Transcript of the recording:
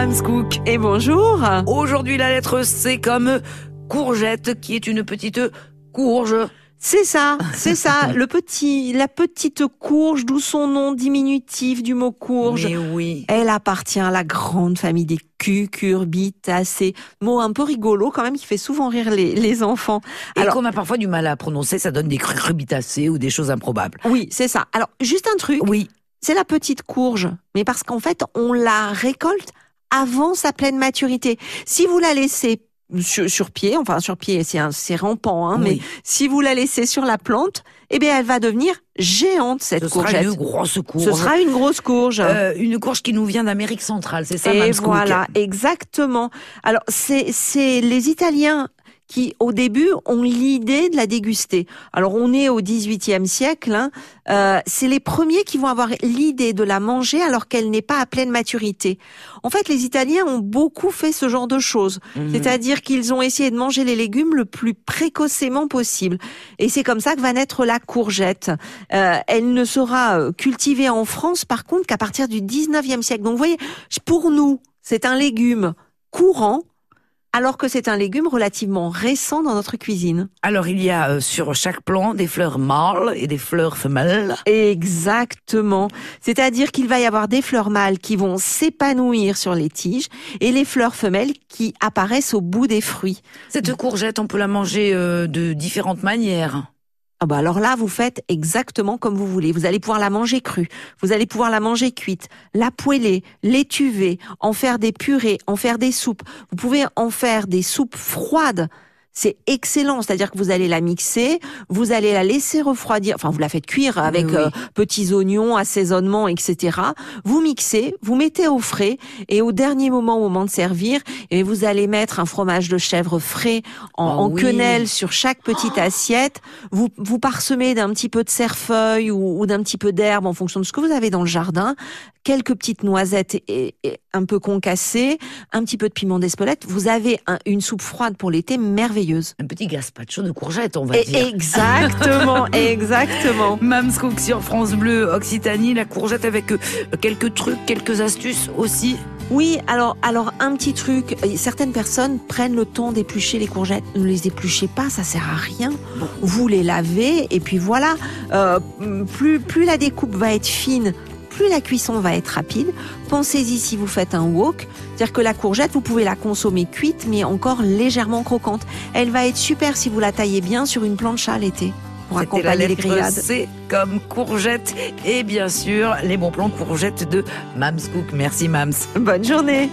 Mams Cook. Et bonjour. Aujourd'hui, la lettre C comme courgette, qui est une petite courge. C'est ça, c'est ça, le petit, la petite courge, d'où son nom diminutif du mot courge. Mais oui. Elle appartient à la grande famille des cucurbitacées. Mot un peu rigolo quand même qui fait souvent rire les, les enfants. Et Alors, qu'on a parfois du mal à prononcer, ça donne des cucurbitacées ou des choses improbables. oui, c'est ça. Alors, juste un truc. Oui. C'est la petite courge. Mais parce qu'en fait, on la récolte avant sa pleine maturité. Si vous la laissez sur, sur pied, enfin sur pied, c'est un- c'est rampant, hein, mais si vous la laissez sur la plante, eh bien, elle va devenir géante cette Ce sera courgette. une grosse courge. Ce sera une grosse courge. Euh, une courge qui nous vient d'Amérique centrale, c'est ça, Et voilà, exactement. Alors, c'est c'est les Italiens qui, au début, ont l'idée de la déguster. Alors, on est au XVIIIe siècle. Hein, euh, c'est les premiers qui vont avoir l'idée de la manger alors qu'elle n'est pas à pleine maturité. En fait, les Italiens ont beaucoup fait ce genre de choses. Mhm. C'est-à-dire qu'ils ont essayé de manger les légumes le plus précocement possible. Et c'est comme ça que va naître la courgette. Euh, elle ne sera euh, cultivée en France, par contre, qu'à partir du 19e siècle. Donc, vous voyez, pour nous, c'est un légume courant, alors que c'est un légume relativement récent dans notre cuisine. Alors, il y a euh, sur chaque plant des fleurs mâles et des fleurs femelles. Exactement. C'est-à-dire qu'il va y avoir des fleurs mâles qui vont s'épanouir sur les tiges et les fleurs femelles qui apparaissent au bout des fruits. Cette courgette, on peut la manger euh, de différentes manières. Ah bah alors là, vous faites exactement comme vous voulez. Vous allez pouvoir la manger crue, vous allez pouvoir la manger cuite, la poêler, l'étuver, en faire des purées, en faire des soupes. Vous pouvez en faire des soupes froides. C'est excellent, c'est-à-dire que vous allez la mixer, vous allez la laisser refroidir, enfin vous la faites cuire avec Oui, oui. euh, petits oignons, assaisonnement, etc. Vous mixez, vous mettez au frais et au dernier moment, au moment de servir, et vous allez mettre un fromage de chèvre frais en, Oh en oui. quenelle sur chaque petite assiette. Vous, vous parsemez d'un petit peu de cerfeuil ou, ou d'un petit peu d'herbe en fonction de ce que vous avez dans le jardin. Quelques petites noisettes et, et un peu concassées, un petit peu de piment d'Espelette. Vous avez un- une soupe froide pour l'été merveilleuse. Un petit gazpacho de courgette, on va Et- dire. exactement, exactement. Mams Cook sur France Bleu Occitanie, la courgette avec euh, quelques trucs, quelques astuces aussi. Oui, alors, alors un petit truc. Certaines personnes prennent le temps d'éplucher les courgettes. Ne les épluchez pas, ça sert à rien. Vous les lavez et puis voilà. Euh, plus, plus la découpe va être fine, plus la cuisson va être rapide. Pensez-y si vous faites un wok, c'est-à-dire que la courgette, vous pouvez la consommer cuite, mais encore légèrement croquante. Elle va être super si vous la taillez bien sur une planche à l'été pour la accompagner les grillades. C comme courgette et bien sûr les bons plans courgettes de Mams Cook. Merci Mams. Bonne journée.